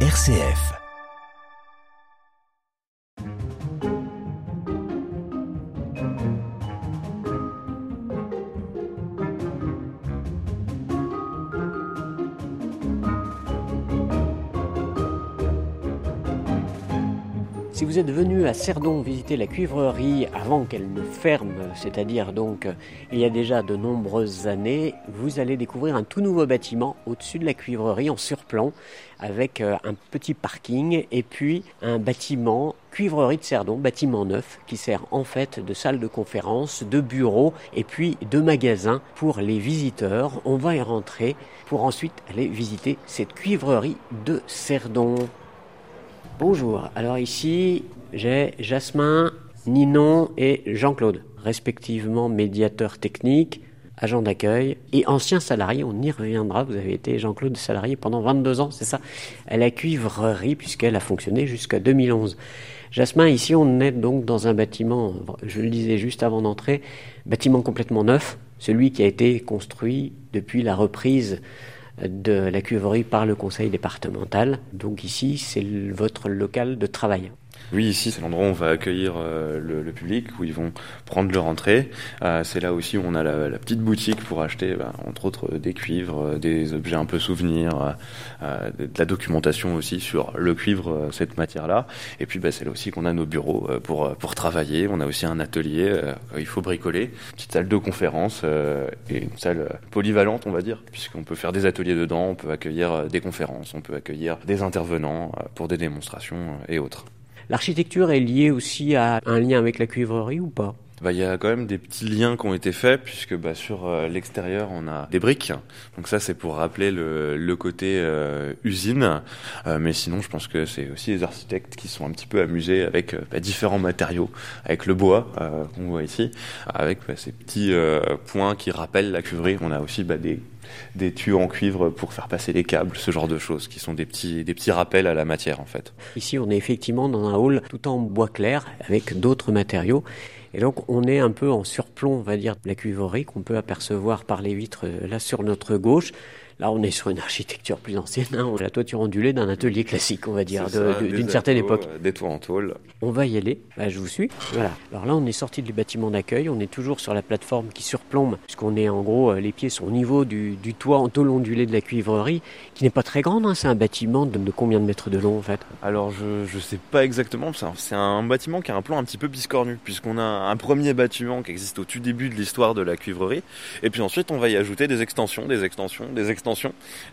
RCF. Si vous êtes venu à Cerdon visiter la cuivrerie avant qu'elle ne ferme, c'est-à-dire donc euh, il y a déjà de nombreuses années, vous allez découvrir un tout nouveau bâtiment au-dessus de la cuivrerie en surplomb avec euh, un petit parking et puis un bâtiment cuivrerie de Cerdon, bâtiment neuf qui sert en fait de salle de conférence, de bureau et puis de magasin pour les visiteurs. On va y rentrer pour ensuite aller visiter cette cuivrerie de Cerdon. Bonjour, alors ici j'ai Jasmin, Ninon et Jean-Claude, respectivement médiateurs techniques, agents d'accueil et anciens salariés. On y reviendra, vous avez été Jean-Claude salarié pendant 22 ans, c'est ça, à la cuivrerie puisqu'elle a fonctionné jusqu'à 2011. Jasmin, ici on est donc dans un bâtiment, je le disais juste avant d'entrer, bâtiment complètement neuf, celui qui a été construit depuis la reprise de la cuivrerie par le conseil départemental. Donc ici, c'est votre local de travail. Oui, ici, c'est l'endroit où on va accueillir euh, le, public, où ils vont prendre leur entrée. Euh, c'est là aussi où on a la, petite boutique pour acheter, bah, entre autres, des cuivres, euh, des objets un peu souvenirs, euh, de la documentation aussi sur le cuivre, cette matière-là. Et puis, bah, c'est là aussi qu'on a nos bureaux pour, pour travailler. On a aussi un atelier, il faut bricoler, une petite salle de conférence et une salle polyvalente, on va dire, puisqu'on peut faire des ateliers dedans, on peut accueillir des conférences, on peut accueillir des intervenants pour des démonstrations et autres. L'architecture est liée aussi à un lien avec la cuivrerie ou pas? Bah, il y a quand même des petits liens qui ont été faits puisque bah, sur euh, l'extérieur on a des briques. Donc ça c'est pour rappeler le, côté euh, usine. Euh, mais sinon je pense que c'est aussi les architectes qui sont un petit peu amusés avec bah, différents matériaux, avec le bois qu'on voit ici, avec ces petits points qui rappellent la cuivrerie. On a aussi des des tuyaux en cuivre pour faire passer les câbles, ce genre de choses, qui sont des petits, des petits rappels à la matière en fait. Ici, on est effectivement dans un hall tout en bois clair avec d'autres matériaux. Et donc, on est un peu en surplomb, on va dire, de la cuivrerie qu'on peut apercevoir par les vitres là sur notre gauche. Là, on est sur une architecture plus ancienne, hein, la toiture ondulée d'un atelier classique, on va dire, d'une certaine époque. Des toits en tôle. On va y aller, bah, je vous suis. Voilà. Alors là, on est sorti du bâtiment d'accueil, on est toujours sur la plateforme qui surplombe, puisqu'on est en gros, euh, les pieds sont au niveau du, du toit en tôle ondulée de la cuivrerie, qui n'est pas très grande, hein, c'est un bâtiment de, de, combien de mètres de long en fait? Alors, je ne sais pas exactement, c'est un, un, bâtiment qui a un plan un petit peu biscornu, puisqu'on a un premier bâtiment qui existe au tout début de l'histoire de la cuivrerie, et puis ensuite on va y ajouter des extensions, des extensions, des extensions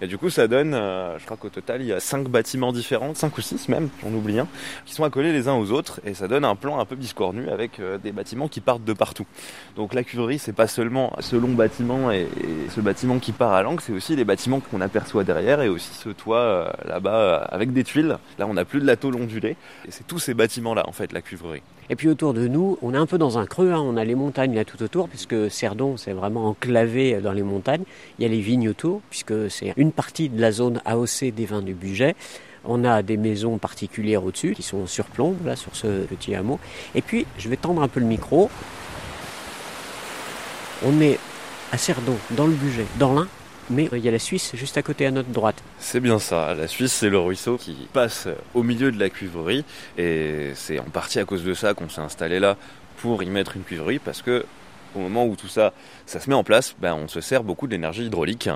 et du coup, ça donne, euh, je crois qu'au total, il y a cinq bâtiments différents, cinq ou six même, j'en oublie un, qui sont accolés les uns aux autres. Et ça donne un plan un peu biscornu avec euh, des bâtiments qui partent de partout. Donc la cuverie, c'est pas seulement ce long bâtiment et, ce bâtiment qui part à l'angle, c'est aussi les bâtiments qu'on aperçoit derrière et aussi ce toit euh, là-bas avec des tuiles. Là, on n'a plus de la tôle ondulée. Et c'est tous ces bâtiments-là, en fait, la cuverie. Et puis autour de nous, on est un peu dans un creux, hein. on a les montagnes là tout autour, puisque Cerdon, c'est vraiment enclavé dans les montagnes. Il y a les vignes autour, puisque c'est une partie de la zone AOC des vins du budget. On a des maisons particulières au-dessus qui sont surplomb, là, sur ce petit hameau. Et puis, je vais tendre un peu le micro. On est à Cerdon, dans le budget, dans l'Ain, mais il y a la Suisse juste à côté à notre droite. C'est bien ça, la Suisse c'est le ruisseau qui passe au milieu de la cuivrerie et c'est en partie à cause de ça qu'on s'est installé là pour y mettre une cuivrerie parce que au moment où tout ça, ça se met en place, ben, on se sert beaucoup de l'énergie hydraulique.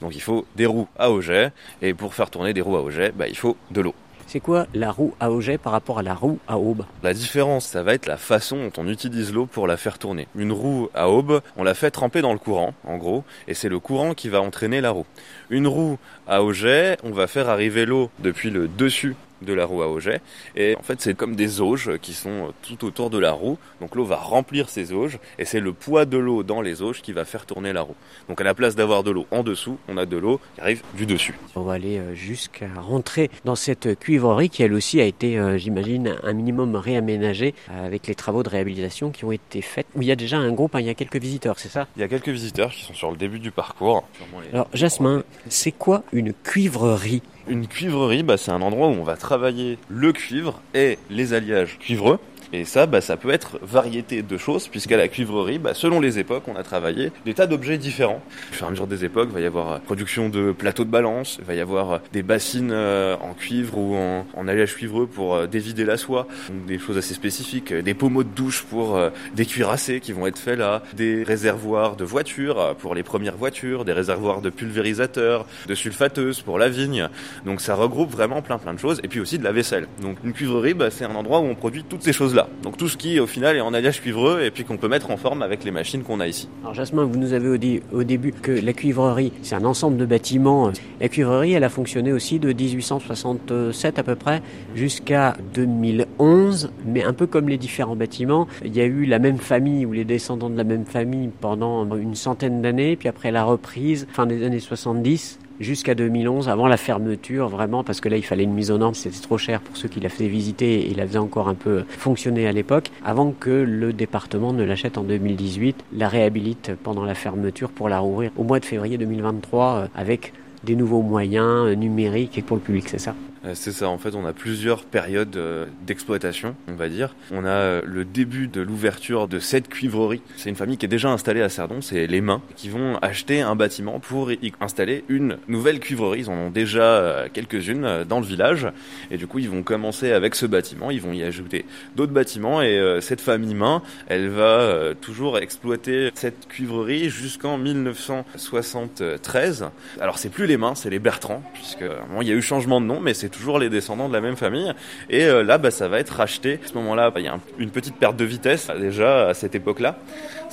Donc il faut des roues à auget et pour faire tourner des roues à auget, ben, il faut de l'eau. C'est quoi la roue à auget par rapport à la roue à aube La différence, ça va être la façon dont on utilise l'eau pour la faire tourner. Une roue à aube, on la fait tremper dans le courant, en gros, et c'est le courant qui va entraîner la roue. Une roue à auget, on va faire arriver l'eau depuis le dessus de la roue à auget. Et en fait, c'est comme des auges qui sont tout autour de la roue. Donc l'eau va remplir ces auges et c'est le poids de l'eau dans les auges qui va faire tourner la roue. Donc à la place d'avoir de l'eau en dessous, on a de l'eau qui arrive du dessus. On va aller jusqu'à rentrer dans cette cuivrerie qui elle aussi a été, euh, j'imagine, un minimum réaménagée avec les travaux de réhabilitation qui ont été faits. Où il y a déjà un groupe, hein, il y a quelques visiteurs, c'est ça? Il y a quelques visiteurs qui sont sur le début du parcours. Alors Jasmin, c'est quoi une cuivrerie? Une cuivrerie, bah, c'est un endroit où on va travailler le cuivre et les alliages cuivreux. Et ça, bah, ça peut être variété de choses, puisqu'à la cuivrerie, bah, selon les époques, on a travaillé des tas d'objets différents. Au fur et à mesure des époques, il va y avoir production de plateaux de balance, il va y avoir des bassines en cuivre ou en, en alliage cuivreux pour dévider la soie, donc des choses assez spécifiques, des pommeaux de douche pour des cuirassés qui vont être faits là, des réservoirs de voitures pour les premières voitures, des réservoirs de pulvérisateurs, de sulfateuses pour la vigne. Donc ça regroupe vraiment plein plein de choses et puis aussi de la vaisselle. Donc une cuivrerie, bah, c'est un endroit où on produit toutes ces choses-là. Donc tout ce qui au final est en alliage cuivreux et puis qu'on peut mettre en forme avec les machines qu'on a ici. Alors Jasmin, vous nous avez dit au début que la cuivrerie, c'est un ensemble de bâtiments. La cuivrerie, elle a fonctionné aussi de 1867 à peu près jusqu'à 2011, mais un peu comme les différents bâtiments, il y a eu la même famille ou les descendants de la même famille pendant une centaine d'années, puis après la reprise, fin des années 70, jusqu'à 2011, avant la fermeture, vraiment, parce que là, il fallait une mise aux normes, c'était trop cher pour ceux qui la faisaient visiter et la faisait encore un peu fonctionner à l'époque, avant que le département ne l'achète en 2018, la réhabilite pendant la fermeture pour la rouvrir au mois de février 2023 euh, avec des nouveaux moyens euh, numériques et pour le public, c'est ça? euh, c'est ça, en fait, on a plusieurs périodes euh, d'exploitation, on va dire. On a euh, le début de l'ouverture de cette cuivrerie. C'est une famille qui est déjà installée à Cerdon, c'est les Mains, qui vont acheter un bâtiment pour y installer une nouvelle cuivrerie. Ils en ont déjà quelques-unes dans le village. Et du coup, ils vont commencer avec ce bâtiment, ils vont y ajouter d'autres bâtiments. Et cette famille Main, elle va toujours exploiter cette cuivrerie jusqu'en 1973. Alors, c'est plus les Mains, c'est les Bertrand, puisque il y a eu changement de nom, mais c'est toujours les descendants de la même famille. Et euh, là, bah, ça va être racheté. À ce moment-là, bah, il y a une petite perte de vitesse déjà à cette époque-là.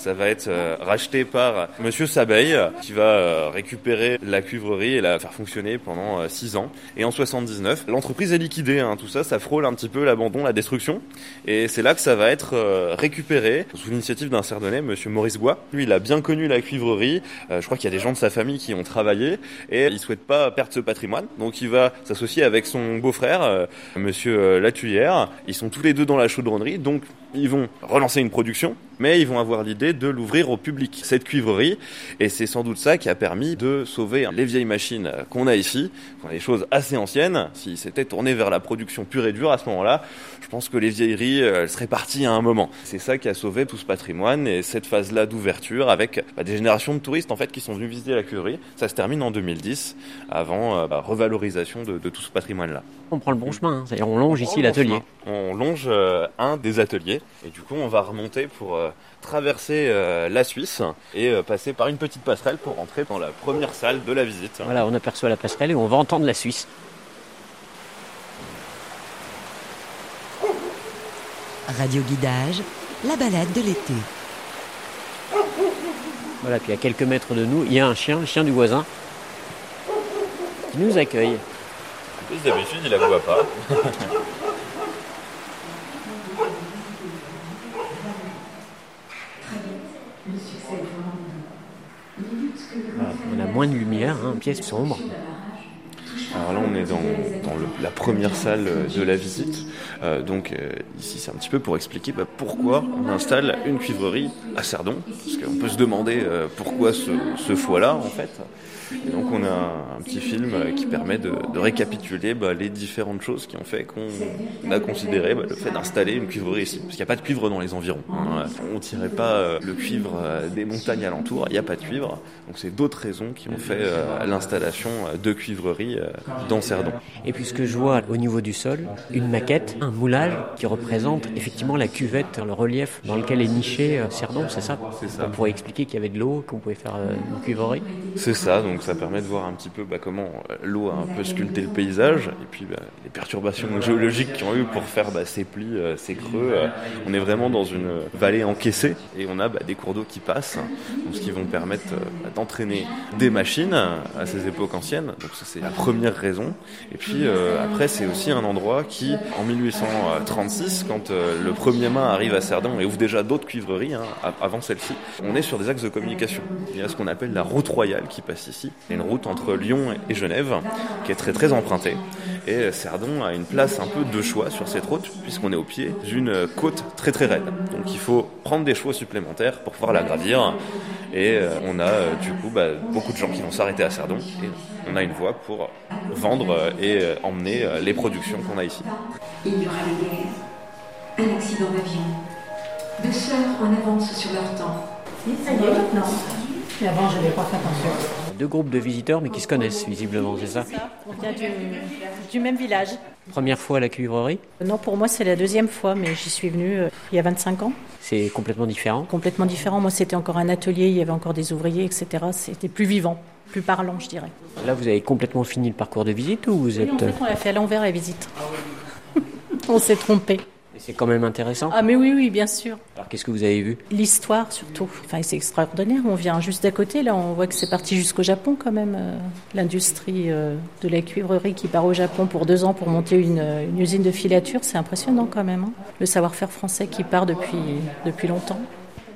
Ça va être euh, racheté par Monsieur Sabeil, qui va euh, récupérer la cuivrerie et la faire fonctionner pendant 6 ans. Et en 79, l'entreprise est liquidée. Hein. Tout ça, ça frôle un petit peu l'abandon, la destruction. Et c'est là que ça va être récupéré sous l'initiative d'un Cerdonnais, Monsieur Maurice Bois. Lui, il a bien connu la cuivrerie. je crois qu'il y a des gens de sa famille qui ont travaillé et il souhaite pas perdre ce patrimoine. Donc il va s'associer avec son beau-frère, euh, Monsieur euh, Latuyère. Ils sont tous les deux dans la chaudronnerie, donc ils vont relancer une production, mais ils vont avoir l'idée de l'ouvrir au public, cette cuivrerie. Et c'est sans doute ça qui a permis de sauver les vieilles machines qu'on a ici, qu'on a des choses assez anciennes. S'ils s'étaient tournés vers la production pure et dure à ce moment-là, je pense que les vieilleries elles seraient parties à un moment. C'est ça qui a sauvé tout ce patrimoine et cette phase-là d'ouverture avec bah, des générations de touristes en fait qui sont venus visiter la cuivrerie. Ça se termine en 2010, avant euh, bah, revalorisation de, tout ce patrimoine-là. On prend le bon chemin, hein. c'est-à-dire on longe ici l'atelier. On longe euh, un des ateliers et du coup, on va remonter pour euh, traverser euh, la Suisse et euh, passer par une petite passerelle pour rentrer dans la première salle de la visite. Voilà, on aperçoit la passerelle et on va entendre la Suisse. Radio Guidage, la balade de l'été. Voilà, puis à quelques mètres de nous, il y a un chien, le chien du voisin, qui nous accueille. D'habitude, il la voit pas. on a moins de lumière, hein, pièce sombre. Alors là, on est dans, la première salle de la visite. Euh, donc euh, ici, c'est un petit peu pour expliquer bah, pourquoi on installe une cuivrerie à Cerdon. Parce qu'on peut se demander euh, pourquoi ce, foie-là, en fait. Et donc on a un petit film qui permet de, récapituler bah, les différentes choses qui ont fait qu'on a considéré bah, le fait d'installer une cuivrerie ici. Parce qu'il n'y a pas de cuivre dans les environs. Hein. On ne tirait pas euh, le cuivre euh, des montagnes alentours, il n'y a pas de cuivre. Donc c'est d'autres raisons qui ont fait euh, l'installation de cuivreries dans Cerdon. Et puis ce que je vois au niveau du sol, une maquette, un moulage qui représente effectivement la cuvette, le relief dans lequel est niché Cerdon, c'est ça. On pourrait expliquer qu'il y avait de l'eau, qu'on pouvait faire une cuivrerie C'est ça, donc ça permet de voir un petit peu bah, comment euh, l'eau a un peu sculpté le paysage et puis bah, les perturbations géologiques qu'ils ont eu pour faire bah, ces plis, euh, ces creux. Euh. on est vraiment dans une vallée encaissée et on a des cours d'eau qui passent, donc, ce qui vont permettre d'entraîner des machines à ces époques anciennes. Donc c'est la première raison. Et puis après c'est aussi un endroit qui, en 1836, quand le premier main arrive à Cerdon et ouvre déjà d'autres cuivreries hein, avant celle-ci, on est sur des axes de communication. Il y a ce qu'on appelle la route royale qui passe ici. Il une route entre Lyon et Genève qui est très très empruntée. Et Cerdon a une place un peu de choix sur cette route puisqu'on est au pied d'une côte très très raide. Donc il faut prendre des chevaux supplémentaires pour pouvoir la gravir. Et euh, on a euh, du coup bah, beaucoup de gens qui vont s'arrêter à Cerdon. Et on a une voie pour vendre et euh, emmener les productions qu'on a ici. Il y aura des guerres, Un accident d'avion. Deux sœurs en avance sur leur temps. Ça y est, maintenant. Mais avant, je n'avais pas fait attention. Deux groupes de visiteurs, mais qui se connaissent visiblement, c'est ça On vient du, du même village. Première fois à la cuivrerie, Non, pour moi, c'est la deuxième fois, mais j'y suis venue euh, il y a 25 ans. c'est complètement différent. Complètement différent. Moi, c'était encore un atelier, il y avait encore des ouvriers, etc. C'était plus vivant, plus parlant, je dirais. Là, vous avez complètement fini le parcours de visite ou vous Et en êtes... fait, on l'a fait à l'envers, la visite. on s'est trompé. C'est quand même intéressant. Ah, mais oui, oui, bien sûr. Alors, qu'est-ce que vous avez vu? L'histoire, surtout. Enfin, c'est extraordinaire. On vient juste d'à côté. Là, on voit que c'est parti jusqu'au Japon, quand même. euh, L'industrie euh, de la cuivrerie qui part au Japon pour deux ans pour monter une, euh, une usine de filature, c'est impressionnant, quand même. hein. Le savoir-faire français qui part depuis, depuis longtemps.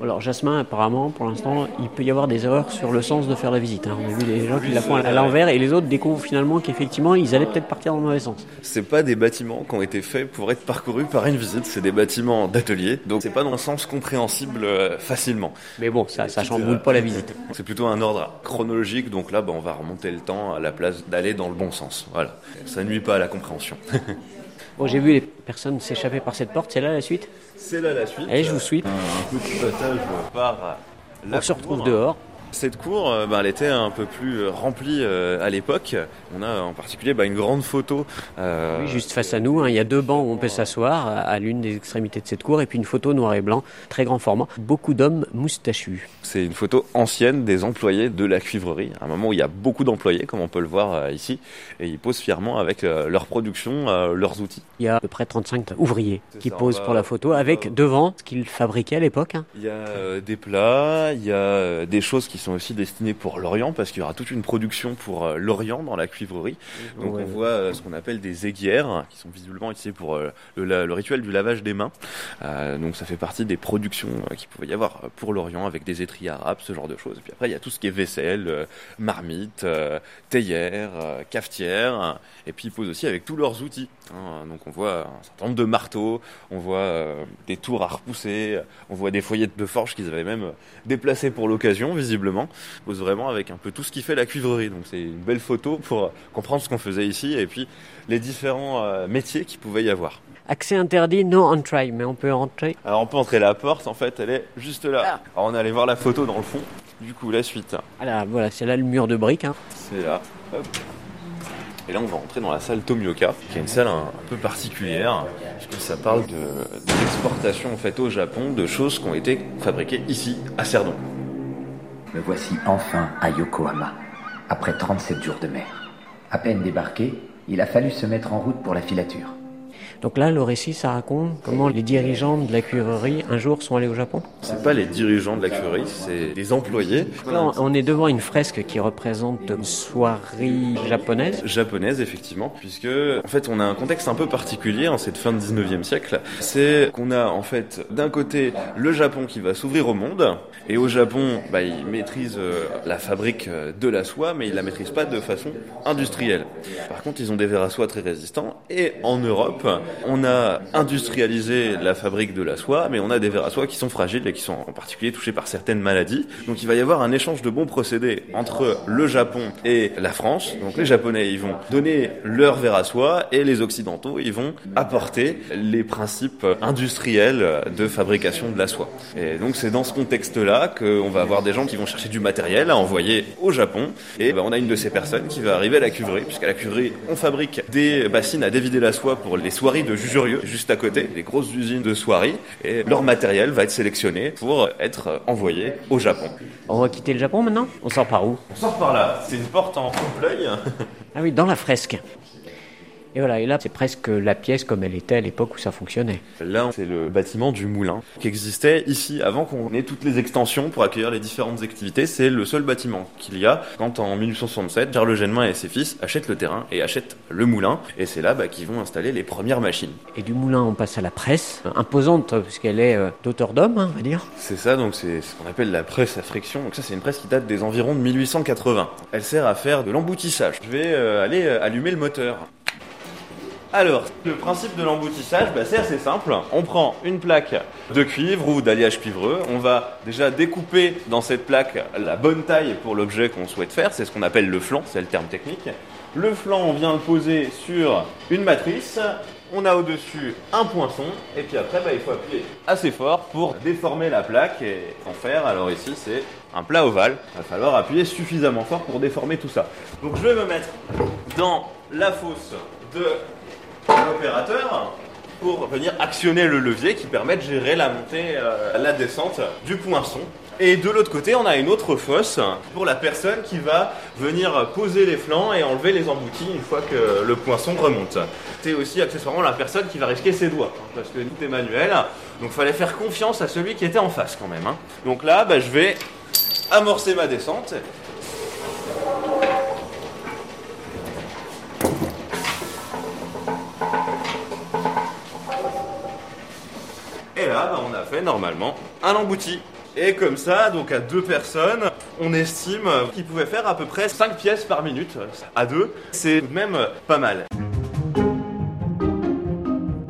Alors, Jasmin, apparemment, pour l'instant, il peut y avoir des erreurs sur le sens de faire la visite. hein. On a vu des gens qui la font à l'envers et les autres découvrent finalement qu'effectivement, ils allaient peut-être partir dans le mauvais sens. C'est pas des bâtiments qui ont été faits pour être parcourus par une visite, c'est des bâtiments d'atelier, donc c'est pas dans le sens compréhensible euh, facilement. Mais bon, ça, ça chamboule pas la visite. C'est plutôt un ordre chronologique, donc là, bah, on va remonter le temps à la place d'aller dans le bon sens. Voilà, ça nuit pas à la compréhension. Bon, j'ai vu les personnes s'échapper par cette porte. C'est là la suite? C'est là la suite. Allez, je vous suis. Un petit passage par la On se retrouve dehors. Cette cour, euh, bah, elle était un peu plus euh, remplie euh, à l'époque. On a en particulier bah, une grande photo. Oui, juste face à nous, hein, il y a deux bancs où on peut s'asseoir à- à l'une des extrémités de cette cour et puis une photo noir et blanc, très grand format. Beaucoup d'hommes moustachus. C'est une photo ancienne des employés de la cuivrerie, un moment où il y a beaucoup d'employés, comme on peut le voir ici, et ils posent fièrement avec leur production, leurs outils. Il y a à peu près 35 ouvriers qui ça, posent va- pour la photo avec devant ce qu'ils fabriquaient à l'époque. hein. Il y a des plats, il y a des choses qui sont aussi destinées pour l'Orient, parce qu'il y aura toute une production pour euh, l'Orient dans la cuivrerie. Donc Ouais. on voit euh, ce qu'on appelle des aiguières, qui sont visiblement utilisées pour euh, le, rituel du lavage des mains. Donc ça fait partie des productions qu'il pouvait y avoir pour l'Orient, avec des étriers arabes, ce genre de choses. Puis après il y a tout ce qui est vaisselle, marmite, théière, cafetière, et puis ils posent aussi avec tous leurs outils. Hein. Donc on voit un certain nombre de marteaux, on voit euh, des tours à repousser, on voit des foyers de forge qu'ils avaient même euh, déplacés pour l'occasion, visiblement. Ils posent vraiment avec un peu tout ce qui fait la cuivrerie. Donc c'est une belle photo pour euh, comprendre ce qu'on faisait ici et puis les différents euh, métiers qu'il pouvait y avoir. Accès interdit, no entry, mais on peut entrer. Alors on peut entrer la porte, en fait, elle est juste là. Alors on est allé voir la photo dans le fond. Du coup, la suite, Voilà, voilà, c'est là le mur de briques. hein. c'est là. Hop. Et là, on va rentrer dans la salle Tomioka, qui est une salle un, peu particulière, puisque ça parle de, en fait au Japon de choses qui ont été fabriquées ici, à Cerdon. Me voici enfin à Yokohama, après 37 jours de mer. À peine débarqué, il a fallu se mettre en route pour la filature. Donc là, le récit, ça raconte comment les dirigeants de la cuivrerie un jour sont allés au Japon. C'est pas les dirigeants de la cuverie, c'est des employés. Là, on- est devant une fresque qui représente une soirée japonaise. japonaise effectivement puisque en fait on a un contexte un peu particulier en cette fin de 19e siècle c'est qu'on a en fait d'un côté le Japon qui va s'ouvrir au monde et au Japon bah, ils maîtrisent euh, la fabrique euh, de la soie mais ils la maîtrisent pas de façon industrielle par contre ils ont des verres à soie très résistants et en Europe on a industrialisé la fabrique de la soie mais on a des verres à soie qui sont fragiles et qui sont en particulier touchés par certaines maladies. Donc il va y avoir un échange de bons procédés entre le Japon et la France. Donc les Japonais ils vont donner leur verre à soie et les Occidentaux ils vont apporter les principes industriels de fabrication de la soie. Et donc c'est dans ce contexte là qu'on va avoir des gens qui vont chercher du matériel à envoyer au Japon. Et ben, on a une de ces personnes qui va arriver à la cuverie puisqu'à la cuverie on fabrique des bassines à dévider la soie pour les soieries de Jujurieux juste à côté des grosses usines de soieries et leur matériel va être sélectionné pour être envoyé au Japon. On va quitter le Japon maintenant? On sort par où? On sort par là. C'est une porte en trompe-l'œil. Ah oui, dans la fresque. Et voilà, et là, c'est presque la pièce comme elle était à l'époque où ça fonctionnait. Là, c'est le bâtiment du moulin qui existait ici avant qu'on ait toutes les extensions pour accueillir les différentes activités. C'est le seul bâtiment qu'il y a quand en 1867, Charles Genemain et ses fils achètent le terrain et achètent le moulin. Et c'est là bah, qu'ils vont installer les premières machines. Et du moulin, on passe à la presse, imposante puisqu'elle est euh, d'auteur d'homme, hein, on va dire. C'est ça, donc c'est ce qu'on appelle la presse à friction. Donc ça, c'est une presse qui date des environs de 1880. Elle sert à faire de l'emboutissage. Je vais euh, aller euh, allumer le moteur. Alors, le principe de l'emboutissage, bah, c'est assez simple. On prend une plaque de cuivre ou d'alliage cuivreux. On va déjà découper dans cette plaque la bonne taille pour l'objet qu'on souhaite faire. C'est ce qu'on appelle le flanc, c'est le terme technique. Le flanc, on vient le poser sur une matrice On a au-dessus un poinçon, et puis après, bah, il faut appuyer assez fort pour déformer la plaque et en faire. Alors ici, c'est un plat ovale. Il va falloir appuyer suffisamment fort pour déformer tout ça. Donc je vais me mettre dans la fosse de l'opérateur pour venir actionner le levier qui permet de gérer la montée, euh, la descente du poinçon. Et de l'autre côté, on a une autre fosse pour la personne qui va venir poser les flancs et enlever les emboutis une fois que le poinçon remonte. C'est aussi accessoirement la personne qui va risquer ses doigts, hein, parce que tout est manuel. Donc il fallait faire confiance à celui qui était en face quand même. hein. Donc là, bah, je vais amorcer ma descente. Fait normalement un embouti. Et comme ça, donc à deux personnes, on estime qu'ils pouvaient faire à peu près 5 pièces par minute. À deux, c'est tout de même pas mal.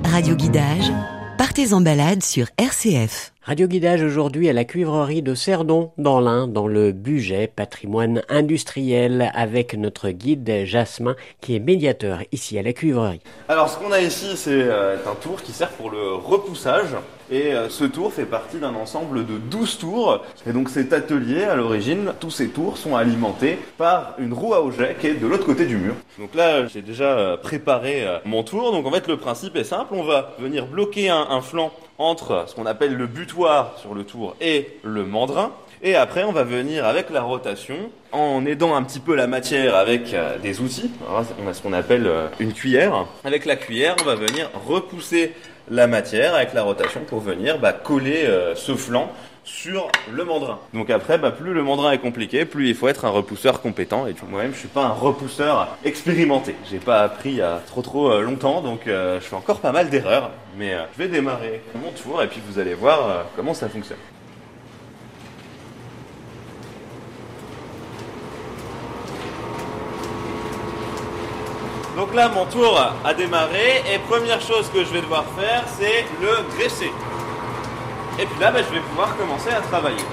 Radio Guidage, partez en balade sur RCF. Radio Guidage aujourd'hui à la cuivrerie de Cerdon, dans l'Ain, dans le budget patrimoine industriel, avec notre guide Jasmin, qui est médiateur ici à la cuivrerie. Alors ce qu'on a ici, c'est euh, un tour qui sert pour le repoussage. Et euh, ce tour fait partie d'un ensemble de 12 tours. Et donc cet atelier, à l'origine, tous ces tours sont alimentés par une roue à auget qui est de l'autre côté du mur. Donc là, j'ai déjà euh, préparé euh, mon tour. Donc en fait, le principe est simple. On va venir bloquer un, flanc entre ce qu'on appelle le butoir sur le tour et le mandrin. Et après, on va venir avec la rotation, en aidant un petit peu la matière avec des outils. Alors on a ce qu'on appelle une cuillère. Avec la cuillère, on va venir repousser la matière avec la rotation pour venir bah, coller euh, ce flanc sur le mandrin. Donc après, bah, plus le mandrin est compliqué, plus il faut être un repousseur compétent. Et moi-même, je suis pas un repousseur expérimenté. J'ai pas appris il y a trop trop euh, longtemps, donc euh, je fais encore pas mal d'erreurs. Mais euh, je vais démarrer mon tour et puis vous allez voir comment ça fonctionne. Donc là, mon tour a démarré et première chose que je vais devoir faire, c'est le graisser. Et puis là, bah, je vais pouvoir commencer à travailler.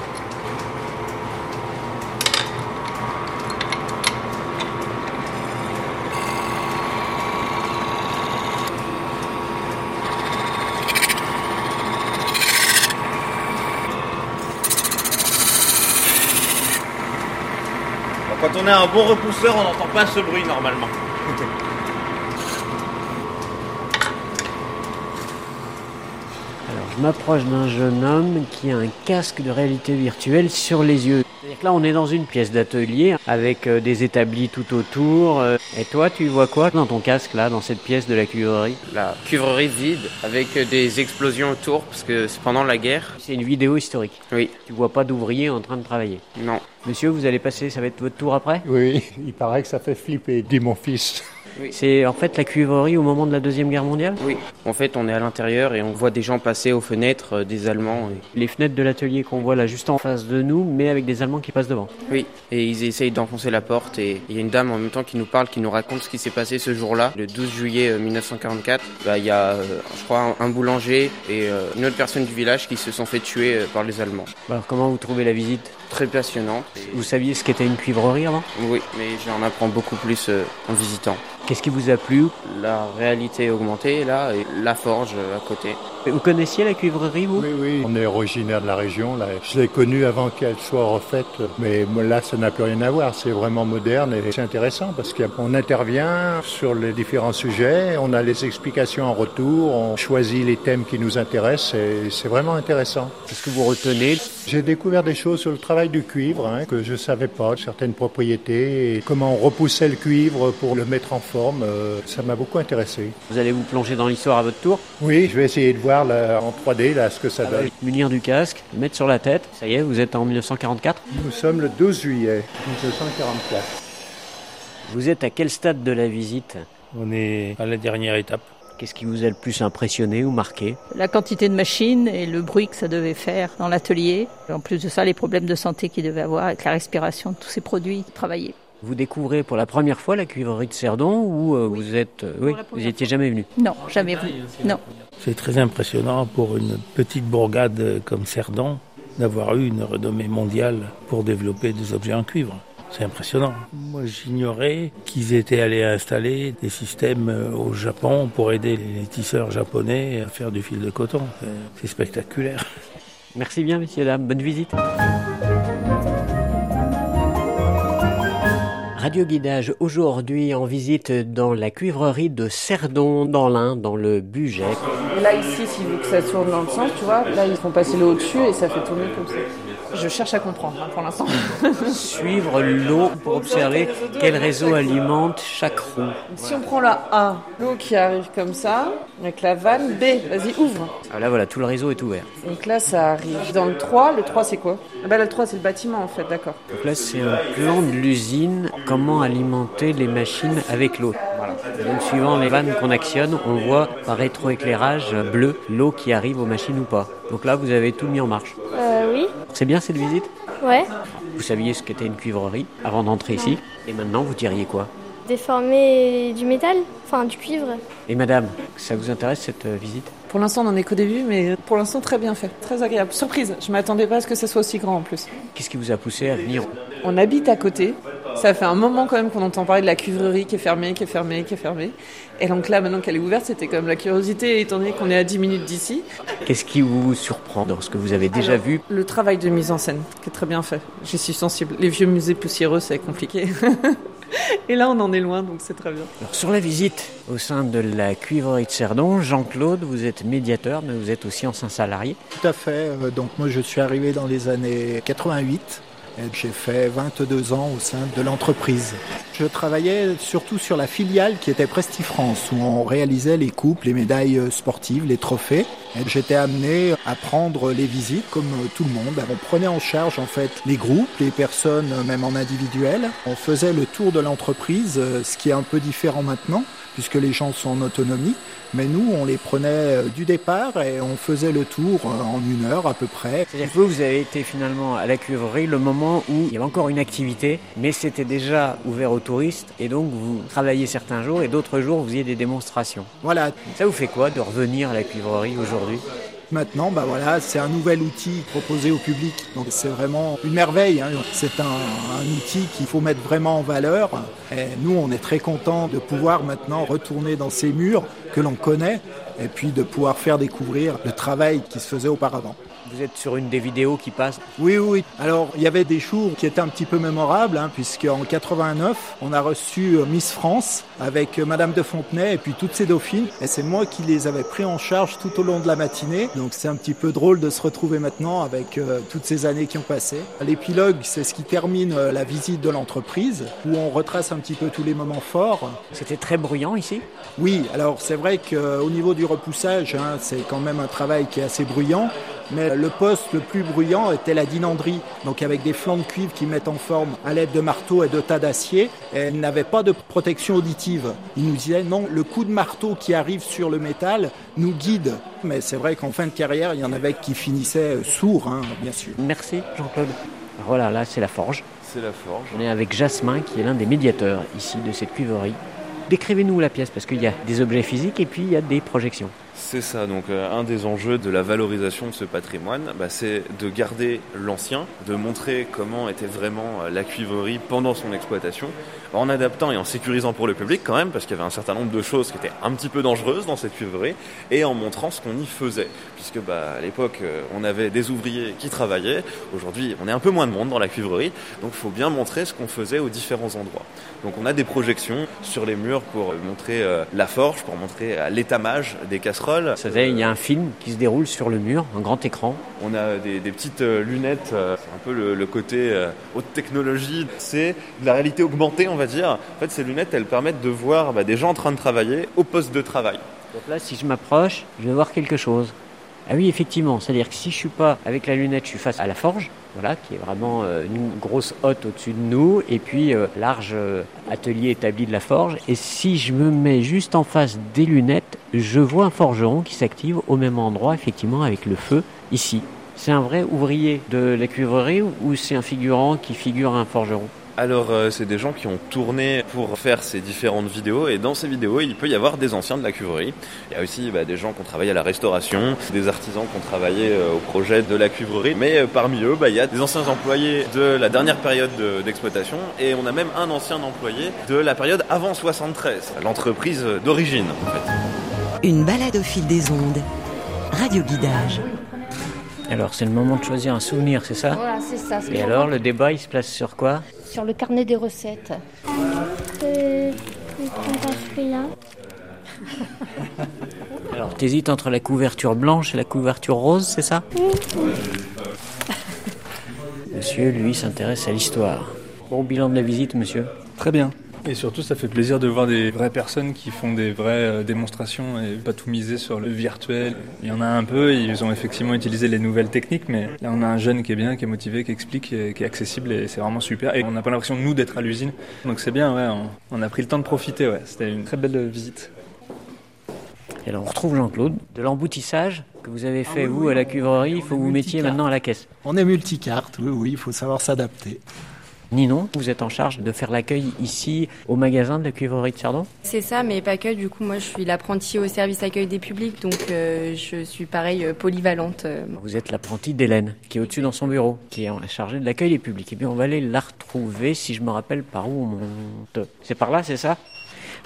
Quand on a un bon repousseur, on n'entend pas ce bruit normalement. je m'approche d'un jeune homme qui a un casque de réalité virtuelle sur les yeux. C'est-à-dire que là, on est dans une pièce d'atelier avec euh, des établis tout autour. euh, Et toi, tu vois quoi dans ton casque, là, dans cette pièce de la cuivrerie La cuivrerie vide avec euh, des explosions autour parce que c'est pendant la guerre. C'est une vidéo historique. Oui, Tu vois pas d'ouvriers en train de travailler? non. Monsieur, vous allez passer, ça va être votre tour après? Oui, il paraît que ça fait flipper, dit mon fils. C'est en fait la cuivrerie au moment de la Deuxième Guerre mondiale? Oui. En fait, on est à l'intérieur et on voit des gens passer aux fenêtres, euh, des Allemands. et- Les fenêtres de l'atelier qu'on voit là juste en face de nous, mais avec des Allemands qui passent devant. Oui, et ils essayent d'enfoncer la porte et il y a une dame en même temps qui nous parle, qui nous raconte ce qui s'est passé ce jour-là, le 12 juillet euh, 1944. Bah, Il y a, euh, je crois, un, un boulanger et euh, une autre personne du village qui se sont fait tuer euh, par les Allemands. Alors comment vous trouvez la visite? Très passionnante. Vous saviez ce qu'était une cuivrerie avant? Oui, mais j'en apprends beaucoup plus euh, en visitant. Qu'est-ce qui vous a plu La réalité augmentée, là, et la forge à côté. Vous connaissiez la cuivrerie, vous Oui, oui, on est originaire de la région. Là. Je l'ai connue avant qu'elle soit refaite, mais là, ça n'a plus rien à voir. C'est vraiment moderne et c'est intéressant parce qu'on intervient sur les différents sujets, on a les explications en retour, on choisit les thèmes qui nous intéressent et c'est vraiment intéressant. Qu'est-ce que vous retenez J'ai découvert des choses sur le travail du cuivre hein, que je savais pas, certaines propriétés, et comment on repoussait le cuivre pour le mettre en forme. Euh, ça m'a beaucoup intéressé. Vous allez vous plonger dans l'histoire à votre tour Oui, je vais essayer de voir là, en 3D là, ce que ça donne. Munir du casque, le mettre sur la tête. Ça y est, vous êtes en 1944. Nous sommes le 12 juillet 1944. Vous êtes à quel stade de la visite On est à la dernière étape. Qu'est-ce qui vous a le plus impressionné ou marqué La quantité de machines et le bruit que ça devait faire dans l'atelier. En plus de ça, les problèmes de santé qu'il devait avoir avec la respiration de tous ces produits travaillés. Vous découvrez pour la première fois la cuivrerie de Cerdon ou euh, vous êtes euh, oui, vous étiez jamais venu? Non, jamais vu. Non. C'est très impressionnant pour une petite bourgade comme Cerdon d'avoir eu une renommée mondiale pour développer des objets en cuivre. C'est impressionnant. Moi, j'ignorais qu'ils étaient allés installer des systèmes euh, au Japon pour aider les tisseurs japonais à faire du fil de coton. C'est spectaculaire. Merci bien, messieurs, dames. Bonne visite. Radio Guidage aujourd'hui en visite dans la cuivrerie de Cerdon dans l'Ain, dans le Bugey. Là ici, s'il veut que ça tourne dans le sens, tu vois, là ils font passer l'eau au-dessus et ça fait tourner comme ça. Je cherche à comprendre hein, pour l'instant. Suivre l'eau pour observer quel réseau alimente chaque roue. Si on prend la A, l'eau qui arrive comme ça, avec la vanne, B, vas-y ouvre. Ah là voilà, tout le réseau est ouvert. Donc là ça arrive dans le 3, le 3 c'est quoi? Ah bah, Le 3 c'est le bâtiment en fait, d'accord. Donc là c'est un plan de l'usine, comment alimenter les machines avec l'eau. Voilà. Donc suivant les vannes qu'on actionne, on voit par rétroéclairage bleu l'eau qui arrive aux machines ou pas. Donc là vous avez tout mis en marche. Euh, oui. C'est bien cette visite? Ouais. Vous saviez ce qu'était une cuivrerie avant d'entrer ici? Et maintenant vous diriez quoi? Déformer du métal Enfin du cuivre Et madame, ça vous intéresse cette euh, visite? Pour l'instant on n'en est qu'au début, mais pour l'instant très bien fait, très agréable. Surprise, je m'attendais pas à ce que ça soit aussi grand en plus. Qu'est-ce qui vous a poussé à venir? On habite à côté, ça fait un moment quand même qu'on entend parler de la cuivrerie qui est fermée, qui est fermée, qui est fermée. Et donc là, maintenant qu'elle est ouverte, c'était quand même la curiosité, étant donné qu'on est à 10 minutes d'ici. Qu'est-ce qui vous surprend dans ce que vous avez déjà Alors, vu Le travail de mise en scène, qui est très bien fait. Je suis sensible. Les vieux musées poussiéreux, c'est compliqué. Et là, on en est loin, donc c'est très bien. Alors, sur la visite au sein de la cuivrerie de Cerdon, Jean-Claude, vous êtes médiateur, mais vous êtes aussi ancien salarié. Tout à fait. Euh, Donc moi je suis arrivé dans les années 88 et j'ai fait 22 ans au sein de l'entreprise. Je travaillais surtout sur la filiale qui était Prestifrance où on réalisait les coupes, les médailles euh, sportives, les trophées. J'étais amené à prendre les visites comme euh, tout le monde. On prenait en charge en fait les groupes, les personnes euh, même en individuel. On faisait le tour de l'entreprise, ce qui est un peu différent maintenant puisque les gens sont en autonomie. Mais nous, on les prenait euh, du départ et on faisait le tour euh, en une heure à peu près. C'est-à-dire que vous, vous avez été finalement à la cuivrerie le moment où il y avait encore une activité, mais c'était déjà ouvert aux touristes, et donc vous travailliez certains jours, et d'autres jours, vous faisiez des démonstrations. Voilà. Ça vous fait quoi de revenir à la cuivrerie aujourd'hui? Maintenant, bah c'est un nouvel outil proposé au public. Donc c'est vraiment une merveille. hein. C'est un, outil qu'il faut mettre vraiment en valeur. Nous, on est très contents de pouvoir maintenant retourner dans ces murs que l'on connaît et puis de pouvoir faire découvrir le travail qui se faisait auparavant. Vous êtes sur une des vidéos qui passent Oui, oui. Alors, il y avait des jours qui étaient un petit peu mémorables, hein, puisqu'en 89, on a reçu euh, Miss France avec euh, Madame de Fontenay et puis toutes ces dauphines. Et c'est moi qui les avais pris en charge tout au long de la matinée. Donc, c'est un petit peu drôle de se retrouver maintenant avec euh, toutes ces années qui ont passé. L'épilogue, c'est ce qui termine euh, la visite de l'entreprise, où on retrace un petit peu tous les moments forts. C'était très bruyant ici Oui, alors c'est vrai qu'au niveau du repoussage, hein, c'est quand même un travail qui est assez bruyant. Mais le poste le plus bruyant était la dinanderie, donc avec des flancs de cuivre qui mettent en forme à l'aide de marteaux et de tas d'acier. Elle n'avait pas de protection auditive. Il nous disait non, le coup de marteau qui arrive sur le métal nous guide. Mais c'est vrai qu'en fin de carrière, il y en avait qui finissaient euh, sourds, hein, bien sûr. Merci Jean-Claude. Voilà, là c'est la forge. C'est la forge. On est avec Jasmin qui est l'un des médiateurs ici de cette cuivrerie. Décrivez-nous la pièce parce qu'il y a des objets physiques et puis il y a des projections. C'est ça, donc euh, un des enjeux de la valorisation de ce patrimoine, bah, c'est de garder l'ancien, de montrer comment était vraiment euh, la cuivrerie pendant son exploitation, en adaptant et en sécurisant pour le public quand même, parce qu'il y avait un certain nombre de choses qui étaient un petit peu dangereuses dans cette cuivrerie, et en montrant ce qu'on y faisait, puisque bah, à l'époque euh, on avait des ouvriers qui travaillaient, aujourd'hui on est un peu moins de monde dans la cuivrerie, donc il faut bien montrer ce qu'on faisait aux différents endroits. Donc on a des projections sur les murs pour montrer euh, la forge, pour montrer euh, l'étamage des casseroles. Veut dire, il y a un film qui se déroule sur le mur, un grand écran. On a des, des petites euh, lunettes, euh, c'est un peu le, le côté euh, haute technologie. C'est de la réalité augmentée, on va dire. En fait, ces lunettes, elles permettent de voir bah, des gens en train de travailler au poste de travail. Donc là, si je m'approche, je vais voir quelque chose. Ah oui, effectivement, c'est-à-dire que si je suis pas avec la lunette, je suis face à la forge, voilà, qui est vraiment euh, une grosse hotte au-dessus de nous, et puis euh, large euh, atelier établi de la forge. Et si je me mets juste en face des lunettes, je vois un forgeron qui s'active au même endroit, effectivement, avec le feu ici. C'est un vrai ouvrier de la cuivrerie ou c'est un figurant qui figure un forgeron? Alors, euh, c'est des gens qui ont tourné pour faire ces différentes vidéos, et dans ces vidéos, il peut y avoir des anciens de la cuivrerie. Il y a aussi bah, des gens qui ont travaillé à la restauration, des artisans qui ont travaillé euh, au projet de la cuivrerie, mais euh, parmi eux, bah, il y a des anciens employés de la dernière période de- d'exploitation, et on a même un ancien employé de la période avant 73, l'entreprise d'origine en fait. Une balade au fil des ondes. Radio Guidage. Alors, c'est le moment de choisir un souvenir, c'est ça Voilà, c'est ça. Et alors, le débat, il se place sur quoi Sur le carnet des recettes. Euh, celui-là. Alors, t'hésites entre la couverture blanche et la couverture rose, c'est ça Monsieur, lui, s'intéresse à l'histoire. Bon bilan de la visite, monsieur Très bien. Et surtout, ça fait plaisir de voir des vraies personnes qui font des vraies euh, démonstrations et pas tout miser sur le virtuel. Il y en a un peu, ils ont effectivement utilisé les nouvelles techniques, mais là, on a un jeune qui est bien, qui est motivé, qui explique, et qui est accessible et c'est vraiment super. Et on n'a pas l'impression, nous, d'être à l'usine. Donc c'est bien, ouais, on, on a pris le temps de profiter, ouais. C'était une très belle visite. Et alors, on retrouve Jean-Claude. De l'emboutissage que vous avez fait, Ah oui, vous, oui, à la on- cuivrerie, il faut que vous mettiez maintenant à la caisse. On est multicarte, oui, oui, il faut savoir s'adapter. Ninon, vous êtes en charge de faire l'accueil ici au magasin de la cuivrerie de Cerdon C'est ça, mais pas que. Du coup, moi, je suis l'apprentie au service accueil des publics, donc euh, je suis pareil euh, polyvalente. euh. Vous êtes l'apprentie d'Hélène, qui est au-dessus dans son bureau, qui est en- chargée de l'accueil des publics. Et bien, on va aller la retrouver, si je me rappelle par où on monte. C'est par là, c'est ça?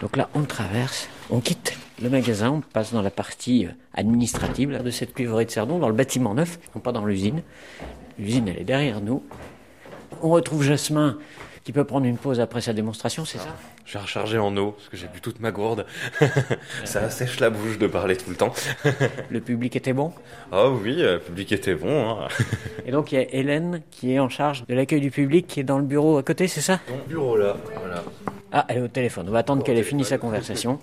Donc là, on traverse, on quitte le magasin, on passe dans la partie administrative là, de cette cuivrerie de Cerdon, dans le bâtiment neuf, non pas dans l'usine. L'usine, elle est derrière nous. On retrouve Jasmin, qui peut prendre une pause après sa démonstration, c'est ça Je vais recharger en eau, parce que j'ai bu toute ma gourde. Ça sèche la bouche de parler tout le temps. Le public était bon Ah oui, le public était bon. Hein. Et donc, il y a Hélène, qui est en charge de l'accueil du public, qui est dans le bureau à côté, c'est ça Dans le bureau là, voilà. Ah, elle est au téléphone. On va attendre qu'elle ait fini sa conversation.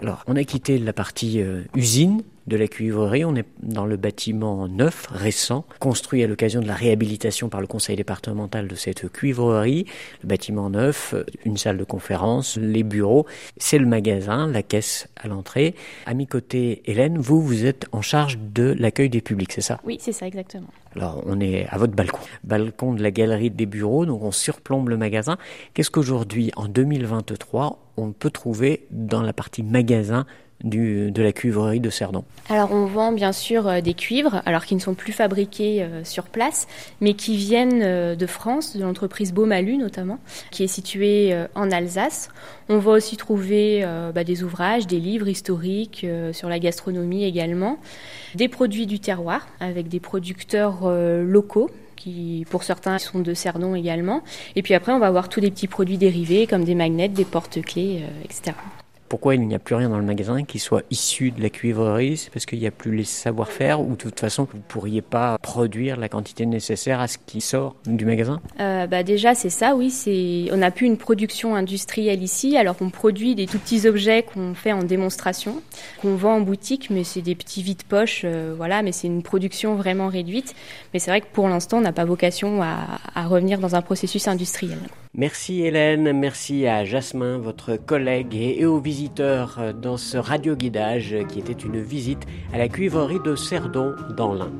Alors, on a quitté la partie euh, usine de la cuivrerie. On est dans le bâtiment neuf, récent, construit à l'occasion de la réhabilitation par le conseil départemental de cette cuivrerie. Le bâtiment neuf, euh, une salle de conférence, les bureaux. C'est le magasin, la caisse à l'entrée. À mi côté, Hélène, vous, vous êtes en charge de l'accueil des publics, c'est ça? Oui, c'est ça exactement. alors, on est à votre balcon. Balcon de la galerie des bureaux, donc on surplombe le magasin. Qu'est-ce qu'aujourd'hui, en 2023, on peut trouver dans la partie magasin de la cuivrerie de Cerdon Alors on vend bien sûr euh, des cuivres, alors qui ne sont plus fabriqués euh, sur place, mais qui viennent euh, de France, de l'entreprise Beaumalu notamment, qui est située en Alsace. On va aussi trouver bah, des ouvrages, des livres historiques sur la gastronomie également, des produits du terroir avec des producteurs locaux qui pour certains sont de Cerdon également. Et puis après, on va avoir tous les petits produits dérivés comme des magnets, des porte-clés, etc. Pourquoi il n'y a plus rien dans le magasin qui soit issu de la cuivrerie? C'est parce qu'il n'y a plus les savoir-faire ou de toute façon, vous ne pourriez pas produire la quantité nécessaire à ce qui sort du magasin? Euh, bah déjà c'est ça oui on n'a plus une production industrielle ici alors qu'on produit des tout petits objets qu'on fait en démonstration qu'on vend en boutique mais c'est des petits vides poches euh, voilà mais c'est une production vraiment réduite. Mais c'est vrai que pour l'instant on n'a pas vocation à revenir dans un processus industriel Merci Hélène, merci à Jasmin, votre collègue, et, aux visiteurs euh, dans ce radio-guidage qui était une visite à la cuivrerie de Cerdon dans l'Ain.